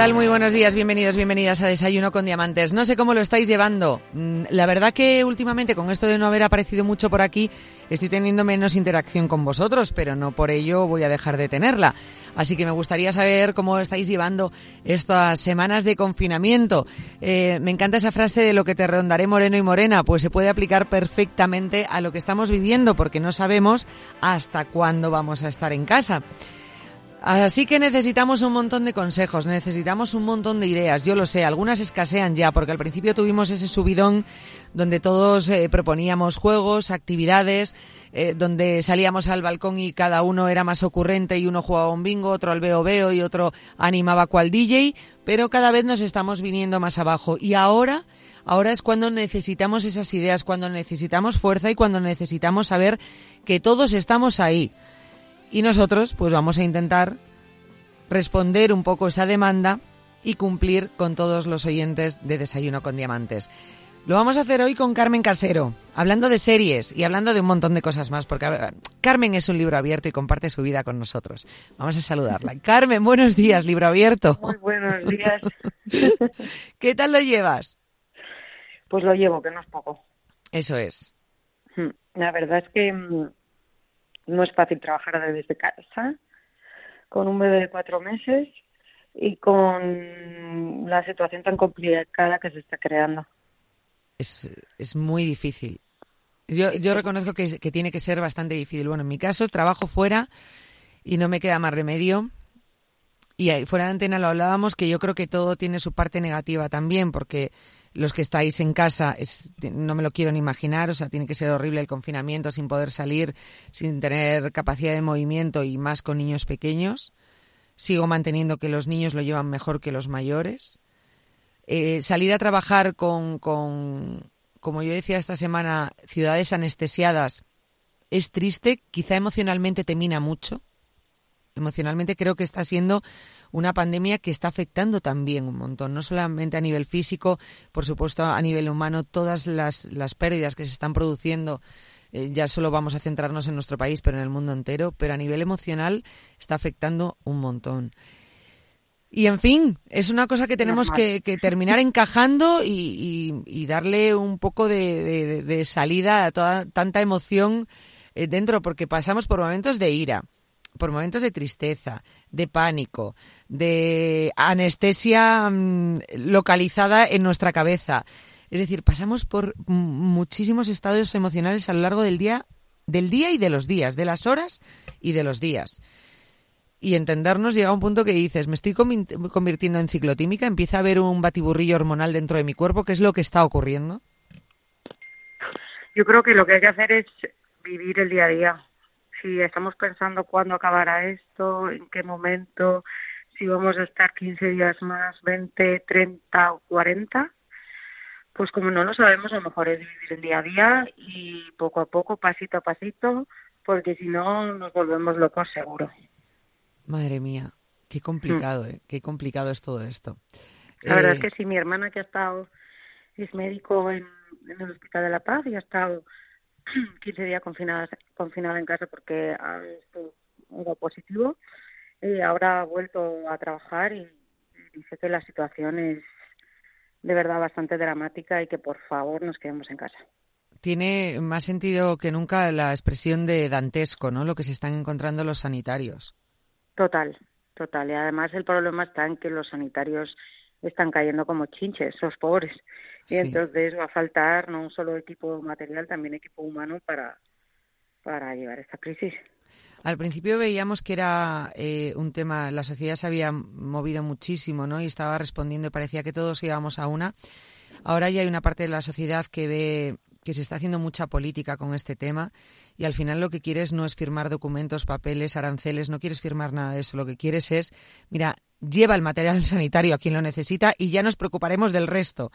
tal? Muy buenos días, bienvenidos, bienvenidas a Desayuno con Diamantes. No sé cómo lo estáis llevando. Mm, La verdad que últimamente, con esto de no haber aparecido mucho por aquí, estoy teniendo menos interacción con vosotros, pero no por ello voy a dejar de tenerla. Así que me gustaría saber cómo estáis llevando estas semanas de confinamiento. Eh, me encanta esa frase de lo que te rondaré moreno y morena, pues se puede aplicar perfectamente a lo que estamos viviendo, porque no sabemos hasta cuándo vamos a estar en casa. Así que necesitamos un montón de consejos, necesitamos un montón de ideas. Yo lo sé, algunas escasean ya, porque al principio tuvimos ese subidón donde todos eh, proponíamos juegos, actividades, eh, donde salíamos al balcón y cada uno era más ocurrente y uno jugaba un bingo, otro al veo veo y otro animaba cual DJ, pero cada vez nos estamos viniendo más abajo. Y ahora, ahora es cuando necesitamos esas ideas, cuando necesitamos fuerza y cuando necesitamos saber que todos estamos ahí. Y nosotros, pues vamos a intentar responder un poco esa demanda y cumplir con todos los oyentes de Desayuno con Diamantes. Lo vamos a hacer hoy con Carmen Casero, hablando de series y hablando de un montón de cosas más, porque ver, Carmen es un libro abierto y comparte su vida con nosotros. Vamos a saludarla. Carmen, buenos días, libro abierto. Muy buenos días. ¿Qué tal lo llevas? Pues lo llevo, que no es poco. Eso es. Mm, La verdad es que mm, no es fácil trabajar desde casa, con un bebé de cuatro meses y con la situación tan complicada que se está creando. Es, es muy difícil. Yo, yo reconozco que, que tiene que ser bastante difícil. Bueno, en mi caso, trabajo fuera y no me queda más remedio. Y ahí, fuera de antena lo hablábamos, que yo creo que todo tiene su parte negativa también, porque los que estáis en casa, no me lo quiero ni imaginar, o sea, tiene que ser horrible el confinamiento sin poder salir, sin tener capacidad de movimiento y más con niños pequeños. Sigo manteniendo que los niños lo llevan mejor que los mayores. Eh, salir a trabajar con, con, como yo decía esta semana, ciudades anestesiadas es triste, quizá emocionalmente te mina mucho. Emocionalmente creo que está siendo una pandemia que está afectando también un montón, no solamente a nivel físico, por supuesto a nivel humano, todas las, las pérdidas que se están produciendo, eh, ya solo vamos a centrarnos en nuestro país, pero en el mundo entero, pero a nivel emocional está afectando un montón. Y en fin, es una cosa que tenemos que, que terminar encajando y, y- y darle un poco de, de- de salida a toda tanta emoción eh, dentro, porque pasamos por momentos de ira, por momentos de tristeza, de pánico, de anestesia mm, localizada en nuestra cabeza. Es decir, pasamos por muchísimos estados emocionales a lo largo del día, del día y de los días, de las horas y de los días y entendernos llega a un punto que dices, me estoy convi- convirtiendo en ciclotímica, empieza a haber un batiburrillo hormonal dentro de mi cuerpo, ¿qué es lo que está ocurriendo? Yo creo que lo que hay que hacer es vivir el día a día. Si estamos pensando cuándo acabará esto, en qué momento, si vamos a estar 15 días más, 20, 30 o 40, pues como no lo sabemos, a lo mejor es vivir el día a día y poco a poco, pasito a pasito, porque si no nos volvemos locos seguro. Madre mía, qué complicado, ¿eh? qué complicado es todo esto. La verdad Eh, es que sí, mi hermana que ha estado, es médico en, en el Hospital de la Paz y ha estado 15 días confinada, confinada en casa porque ha esto era positivo. Y ahora ha vuelto a trabajar y dice que la situación es de verdad bastante dramática y que por favor nos quedemos en casa. Tiene más sentido que nunca la expresión de dantesco, ¿no? Lo que se están encontrando los sanitarios. Total, total. Y además el problema está en que los sanitarios están cayendo como chinches, esos pobres. Y Sí. entonces va a faltar no solo equipo material, también equipo humano para, para llevar esta crisis. Al principio veíamos que era eh, un tema, la sociedad se había movido muchísimo, ¿no? Y estaba respondiendo y parecía que todos íbamos a una. Ahora ya hay una parte de la sociedad que ve que se está haciendo mucha política con este tema y al final lo que quieres no es firmar documentos, papeles, aranceles, no quieres firmar nada de eso. Lo que quieres es, mira, lleva el material sanitario a quien lo necesita y ya nos preocuparemos del resto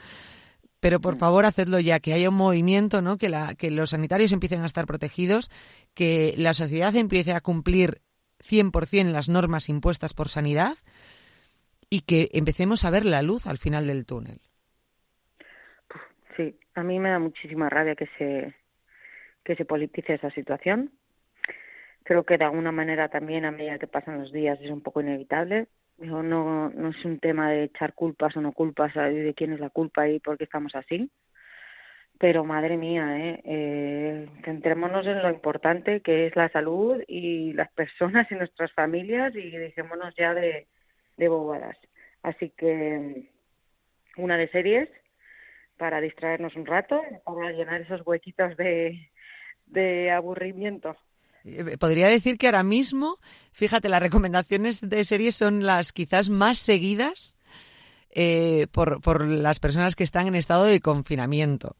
pero por favor hacedlo ya, que haya un movimiento, ¿no? que, la, que los sanitarios empiecen a estar protegidos, que la sociedad empiece a cumplir 100% las normas impuestas por sanidad y que empecemos a ver la luz al final del túnel. Sí, a mí me da muchísima rabia que se, que se politice esa situación. Creo que de alguna manera también a medida que pasan los días es un poco inevitable no, no es un tema de echar culpas o no culpas, de quién es la culpa y por qué estamos así. Pero madre mía, ¿eh? eh, centrémonos en lo importante que es la salud y las personas y nuestras familias y dejémonos ya de, de bobadas. Así que una de series para distraernos un rato, para llenar esos huequitos de, de aburrimiento. Eh, podría decir que ahora mismo, fíjate, las recomendaciones de series son las quizás más seguidas eh, por, por, las personas que están en estado de confinamiento.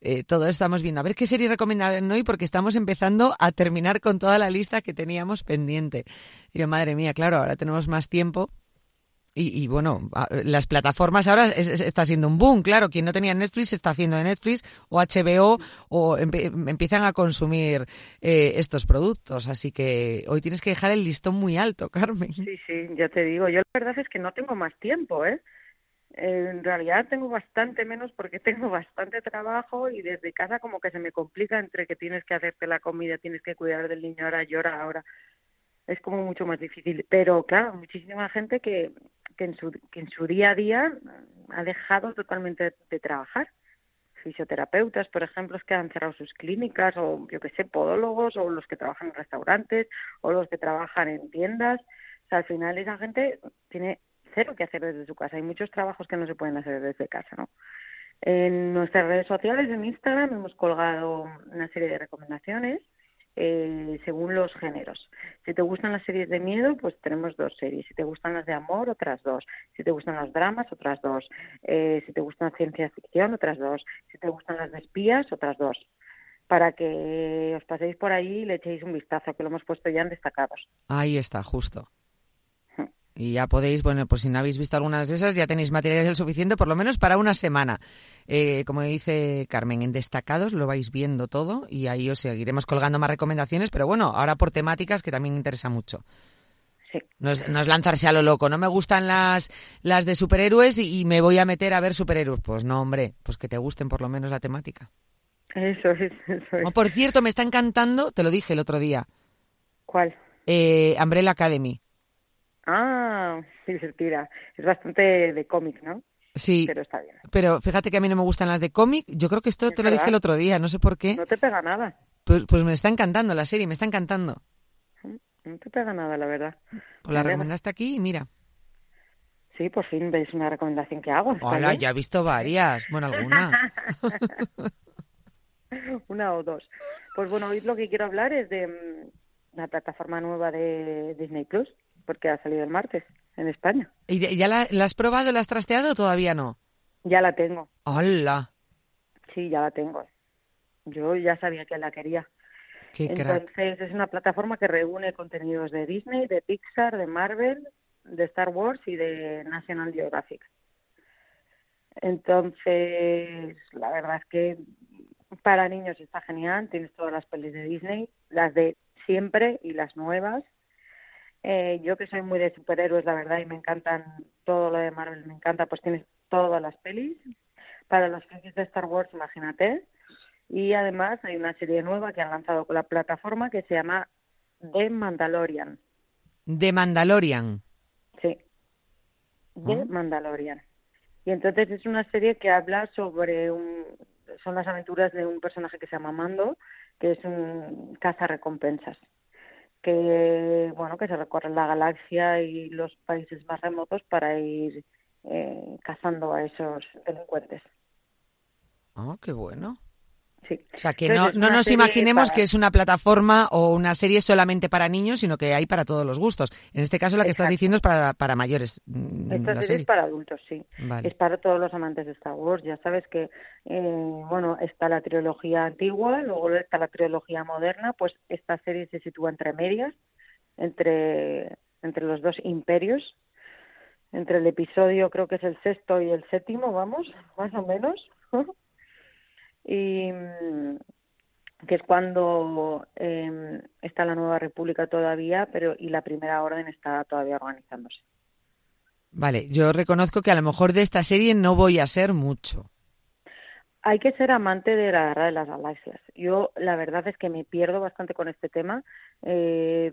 Eh, todo estamos viendo. A ver qué serie recomendan hoy porque estamos empezando a terminar con toda la lista que teníamos pendiente. Yo, madre mía, claro, ahora tenemos más tiempo y, bueno, las plataformas ahora está siendo un boom, claro. Quien no tenía Netflix está haciendo de Netflix o HBO o empiezan a consumir eh, estos productos. Así que hoy tienes que dejar el listón muy alto, Carmen. Sí, sí, ya te digo. Yo la verdad es que no tengo más tiempo, ¿eh? En realidad tengo bastante menos porque tengo bastante trabajo y desde casa como que se me complica entre que tienes que hacerte la comida, tienes que cuidar del niño, ahora llora, ahora es como mucho más difícil. Pero claro, muchísima gente que, que, en, su, que en su día a día ha dejado totalmente de, trabajar. Fisioterapeutas, por ejemplo, que han cerrado sus clínicas, o yo que sé, podólogos, o los que trabajan en restaurantes, o los que trabajan en tiendas. O sea, al final esa gente tiene cero que hacer desde su casa. Hay muchos trabajos que no se pueden hacer desde casa, ¿no? En nuestras redes sociales, en Instagram, hemos colgado una serie de recomendaciones eh, según los géneros. Si te gustan las series de miedo, pues tenemos dos series. Si te gustan las de amor, otras dos. Si te gustan los dramas, otras dos. Eh, si te gustan ciencia ficción, otras dos. Si te gustan las de espías, otras dos. Para que os paséis por ahí y le echéis un vistazo, que lo hemos puesto ya en destacados. Ahí está, justo. Y ya podéis, bueno, pues si no habéis visto algunas de esas, ya tenéis material suficiente por lo menos para una semana. Eh, como dice Carmen, en destacados lo vais viendo todo y ahí os seguiremos colgando más recomendaciones, pero bueno, ahora por temáticas que también interesa mucho. Sí. No es, lanzarse a lo loco. No me gustan las, las de superhéroes y, me voy a meter a ver superhéroes. Pues no, hombre, pues que te gusten por lo menos la temática. Eso es, eso es. Oh, por cierto, me está encantando, te lo dije el otro día. ¿Cuál? Eh, Umbrella Academy. Ah, sí, se tira. Es bastante de cómic, ¿no? Sí. Pero está bien. Pero fíjate que a mí no me gustan las de cómic. Yo creo que esto te lo dije el otro día, no sé por qué. No te pega nada. Pues, pues, me está encantando la serie, me está encantando. No te pega nada, la verdad. Pues la recomendaste aquí y mira. Sí, por fin ves una recomendación que hago. Hola, ya he visto varias. Bueno, alguna. una o dos. Pues bueno, hoy lo que quiero hablar es de mm, la plataforma nueva de Disney Plus porque ha salido el martes en España. ¿Y ya la, has probado, la has trasteado o todavía no? Ya la tengo. ¡Hola! Sí, ya la tengo. Yo ya sabía que la quería. Qué Entonces es una plataforma que reúne contenidos de Disney, de Pixar, de Marvel, de Star Wars y de National Geographic. Entonces, la verdad es que para niños está genial, tienes todas las pelis de Disney, las de siempre y las nuevas, eh, yo que soy muy de superhéroes, la verdad, y me encantan todo lo de Marvel, me encanta, pues tienes todas las pelis. Para los fans de Star Wars, imagínate. Y además hay una serie nueva que han lanzado con la plataforma que se llama The Mandalorian. ¿The Mandalorian? Sí. The ah. Mandalorian. Y entonces es una serie que habla sobre un, son las aventuras de un personaje que se llama Mando, que es un caza recompensas que bueno que se recorre la galaxia y los países más remotos para ir eh, cazando a esos delincuentes. Ah, qué bueno. Sí. O sea, que no, no nos imaginemos que es una plataforma o una serie solamente para niños, sino que hay para todos los gustos. En este caso, la que estás diciendo es para, para mayores. Mm, Esta serie, es para adultos, sí. Es para todos los amantes de Star Wars. Ya sabes que, eh, bueno, está la trilogía antigua, luego está la trilogía moderna, pues esta serie se sitúa entre medias, entre, entre los dos imperios, entre el episodio, creo que es el sexto y el séptimo, vamos, más o menos. Y mm, que es cuando eh, está la nueva república todavía, pero y la primera orden está todavía organizándose. Vale, yo reconozco que a lo mejor de esta serie no voy a ser mucho. Hay que ser amante de la guerra de las galaxias. Yo la verdad es que me pierdo bastante con este tema. Eh,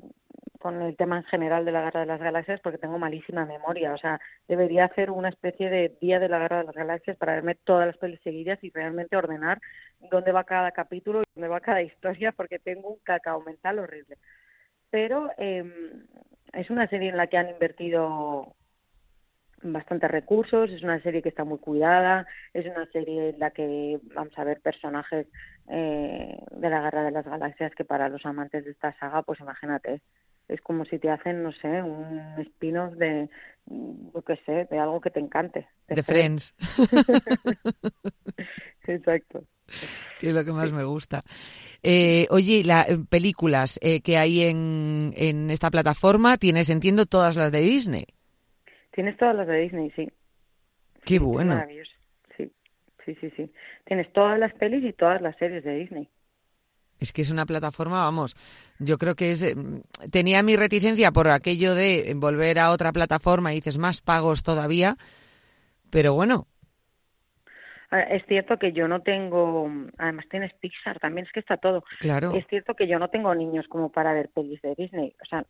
con el tema en general de la Guerra de las Galaxias porque tengo malísima memoria. O sea, debería hacer una especie de día de la Guerra de las Galaxias para verme todas las pelis seguidas y realmente ordenar dónde va cada capítulo y dónde va cada historia porque tengo un cacao mental horrible. Pero eh, es una serie en la que han invertido bastantes recursos, es una serie que está muy cuidada, es una serie en la que vamos a ver personajes eh, de la Guerra de las Galaxias que para los amantes de esta saga, pues imagínate, es como si te hacen, no sé, un spin-off de, yo qué sé, de algo que te encante. De, Friends. Exacto. Que es lo que más me gusta. Eh, oye, las eh, películas eh, que hay en, en esta plataforma, tienes, entiendo, todas las de Disney. Tienes todas las de Disney, sí. Qué bueno. Maravilloso. Sí, sí, sí, sí. Tienes todas las pelis y todas las series de Disney. Es que es una plataforma, vamos, yo creo que es... Em, tenía mi reticencia por aquello de volver a otra plataforma y dices más pagos todavía, pero bueno. Es cierto que yo no tengo, además tienes Pixar, también es que está todo. Claro. Es cierto que yo no tengo niños como para ver pelis de Disney, o sea,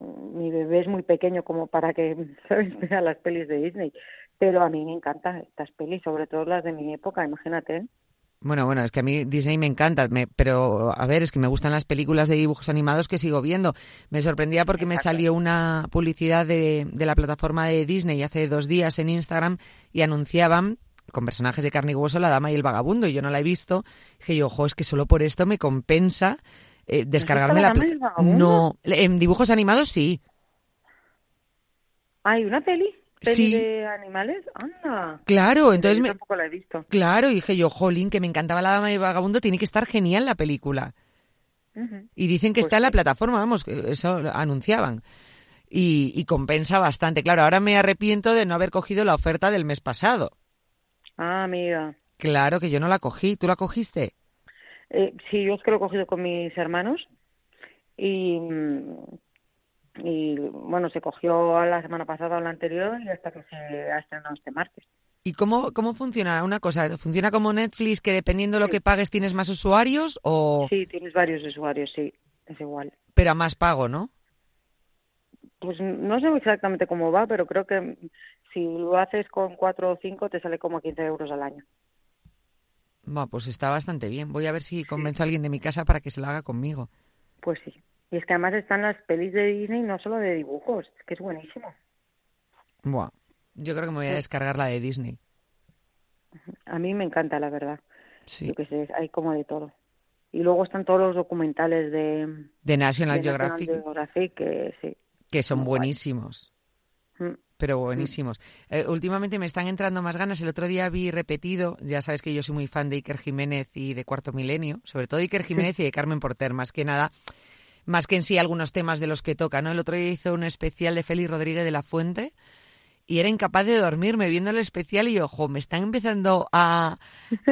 mi bebé es muy pequeño como para que ¿sabes? vea las pelis de Disney, pero a mí me encantan estas pelis, sobre todo las de mi época, imagínate. ¿eh? Bueno, bueno, es que a mí Disney me encanta, pero a ver, es que me gustan las películas de dibujos animados que sigo viendo. Me sorprendía porque me salió una publicidad de, de, la plataforma de Disney hace dos días en Instagram y anunciaban con personajes de carne y hueso La Dama y el Vagabundo y yo no la he visto. Dije yo, ojo, es que solo por esto me compensa eh, descargarme la... No, en dibujos animados sí. ¿Hay una peli? sí. de animales? Anda. Claro, entonces me... tampoco la he visto. Claro, dije yo, jolín, que me encantaba la dama y vagabundo, tiene que estar genial la película. Y dicen que pues está en la plataforma, vamos, eso anunciaban. Y, y, compensa bastante. Claro, ahora me arrepiento de no haber cogido la oferta del mes pasado. Ah, amiga. Claro que yo no la cogí. ¿Tú la cogiste? Eh, sí, yo es que lo he cogido con mis hermanos. Y y bueno, se cogió la semana pasada o la anterior y hasta que se ha estrenado este martes. ¿Y cómo, cómo funciona una cosa? ¿Funciona como Netflix que dependiendo de lo que pagues tienes más usuarios o...? Sí, tienes varios usuarios, sí, es igual. Pero a más pago, ¿no? Pues no sé exactamente cómo va, pero creo que si lo haces con cuatro o cinco te sale como 15 euros al año. Bueno, pues está bastante bien. Voy a ver si convenzo a alguien de mi casa para que se lo haga conmigo. Pues sí. Y es que además están las pelis de Disney no solo de dibujos, que es buenísimo. Buah, yo creo que me voy a descargar la de Disney. A mí me encanta, la verdad. Sí. Yo que sé, hay como de todo. Y luego están todos los documentales de... De National, Geographic. que sí. Que son buenísimos. Pero mm. buenísimos. Eh, últimamente me están entrando más ganas. El otro día vi repetido, ya sabes que yo soy muy fan de Iker Jiménez y de Cuarto Milenio, sobre todo Iker Jiménez y de Carmen Porter, más que nada más que en sí algunos temas de los que toca, ¿no? El otro día hizo un especial de Félix Rodríguez de la Fuente y era incapaz de dormirme viendo el especial y ojo, me están empezando a,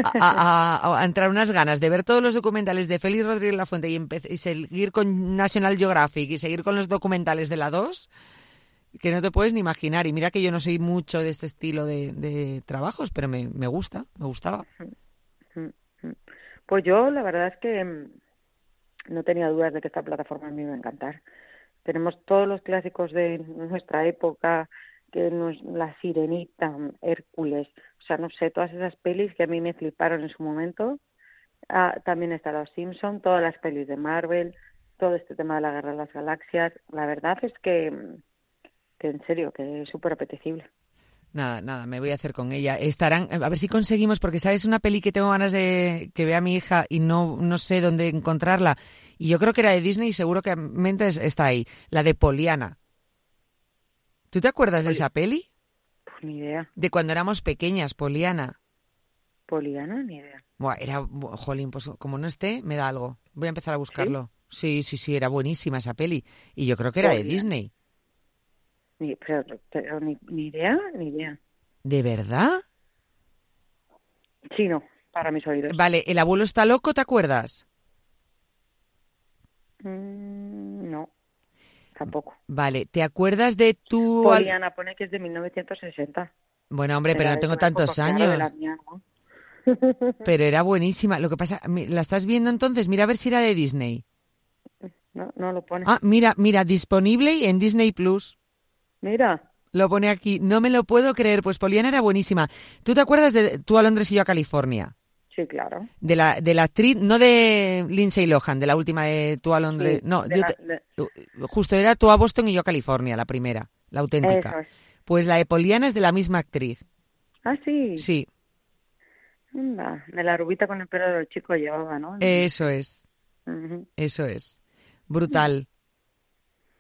a, entrar unas ganas de ver todos los documentales de Félix Rodríguez de la Fuente y, y, seguir con National Geographic y seguir con los documentales de la 2 que no te puedes ni imaginar. Y mira que yo no soy mucho de este estilo de, trabajos, pero me, me gusta, me gustaba. Pues yo la verdad es que no tenía dudas de que esta plataforma me iba a encantar. Tenemos todos los clásicos de nuestra época, que nos, La Sirenita, Hércules, o sea, no sé, todas esas pelis que a mí me fliparon en su momento. Ah, también está Los Simpson, todas las pelis de Marvel, todo este tema de la Guerra de las Galaxias. La verdad es que, que en serio, que es súper apetecible. Nada, nada, me voy a hacer con ella. Estarán, a ver si conseguimos, porque sabes una peli que tengo ganas de que vea mi hija y no, no sé dónde encontrarla. Y yo creo que era de Disney y seguro que mente está ahí. La de Poliana. ¿Tú te acuerdas de esa peli? Pues ni idea. De cuando éramos pequeñas, Poliana. Poliana, ni idea. Buah, era, jolín, pues como no esté, me da algo. Voy a empezar a buscarlo. Sí, sí, sí, era buenísima esa peli. Y yo creo que era de. Disney. Ni, pero, pero ni, ni idea, ni idea. ¿De verdad? Sí, no, para mis oídos. Vale, ¿el abuelo está loco, te acuerdas? Mm, no, tampoco. Vale, ¿te acuerdas de tu... Poliana pone que es de 1960. Bueno, hombre, pero no tengo tantos años. Pero era buenísima. Lo que pasa, ¿la estás viendo entonces? Mira a ver si era de Disney. No, no lo pone. Ah, mira, mira, disponible en Disney Plus. Mira, Lo pone aquí. No me lo puedo creer, pues Poliana era buenísima. ¿Tú te acuerdas de Tú a Londres y yo a California? sí, claro. De la, de la actriz, no de Lindsay Lohan, de la última de Tú a Londres. Sí, no, yo la- te- de- justo era Tú a Boston y yo a California, la primera, la auténtica. Es. Pues la de Poliana es de la misma actriz. Ah, sí. Sí, Anda, de la rubita con el pelo del chico llevaba, ¿no? eso es, eso es. Brutal.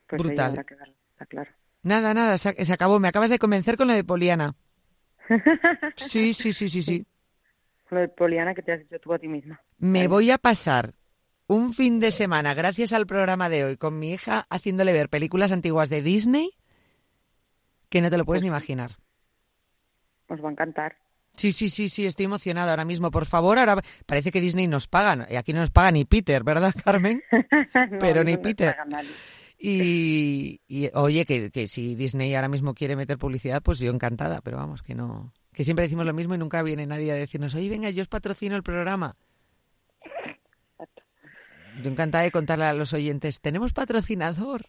Pues brutal. que está claro. Nada, nada, se, se acabó. Me acabas de convencer con lo de Poliana. Sí, sí, sí, sí, sí. Lo de Poliana que te has hecho tú a ti misma. Me voy a pasar un fin de semana, gracias al programa de hoy, con mi hija haciéndole ver películas antiguas de Disney que no te lo puedes ni imaginar. Os va a encantar. Sí, sí, sí, sí, estoy emocionada ahora mismo. Por favor, ahora parece que Disney nos paga. Y aquí no nos paga ni Peter, ¿verdad, Carmen? No, Pero ni no nos Peter. paga nadie. Y, y, oye, que, que si Disney ahora mismo quiere meter publicidad, pues yo encantada, pero vamos, que no. Que siempre decimos lo mismo y nunca viene nadie a decirnos, oye, venga, yo os patrocino el programa. Yo encantada de contarle a los oyentes, tenemos patrocinador.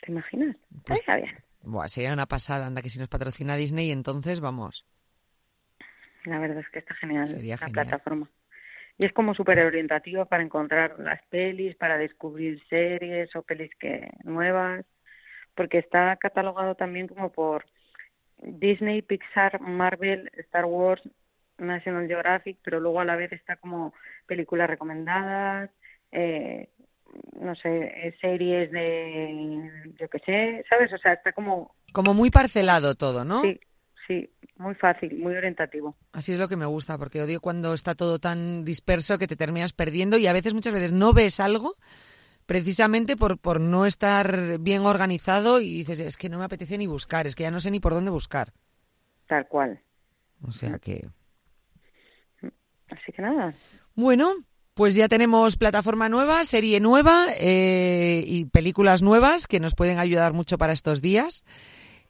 ¿Te imaginas? Pues- Está bien. Buah, sería una pasada, anda, que si nos patrocina Disney, entonces vamos. La verdad es que está genial Sería la genial. plataforma. Y es como súper orientativa para encontrar las pelis, para descubrir series o pelis que nuevas, porque está catalogado también como por Disney, Pixar, Marvel, Star Wars, National Geographic, pero luego a la vez está como películas recomendadas, eh, no sé, series de, yo qué sé, ¿sabes? O sea, está como, Como muy parcelado todo, ¿no? sí, sí, muy fácil, muy orientativo. Así es lo que me gusta, porque odio cuando está todo tan disperso que te terminas perdiendo y a veces, muchas veces, no ves algo precisamente por, por no estar bien organizado y dices, es que no me apetece ni buscar, es que ya no sé ni por dónde buscar. Tal cual. O sea que... Así que nada, Bueno, pues ya tenemos plataforma nueva, serie nueva eh, y películas nuevas que nos pueden ayudar mucho para estos días.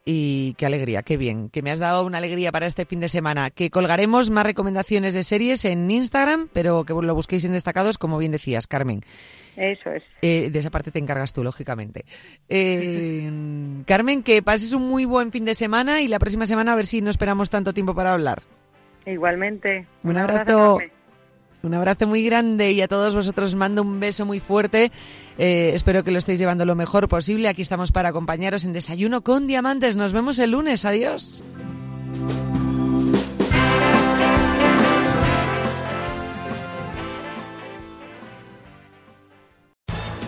Y qué alegría, qué bien, que me has dado una alegría para este fin de semana. Que colgaremos más recomendaciones de series en Instagram, pero que lo busquéis en destacados, como bien decías, Carmen. eso es. Eh, de esa parte te encargas tú, lógicamente. Eh, Carmen, que pases un muy buen fin de semana y la próxima semana a ver si no esperamos tanto tiempo para hablar. Igualmente. Un abrazo. Un abrazo muy grande y a todos vosotros os mando un beso muy fuerte. Eh, espero que lo estéis llevando lo mejor posible. Aquí estamos para acompañaros en Desayuno con Diamantes. Nos vemos el lunes. Adiós.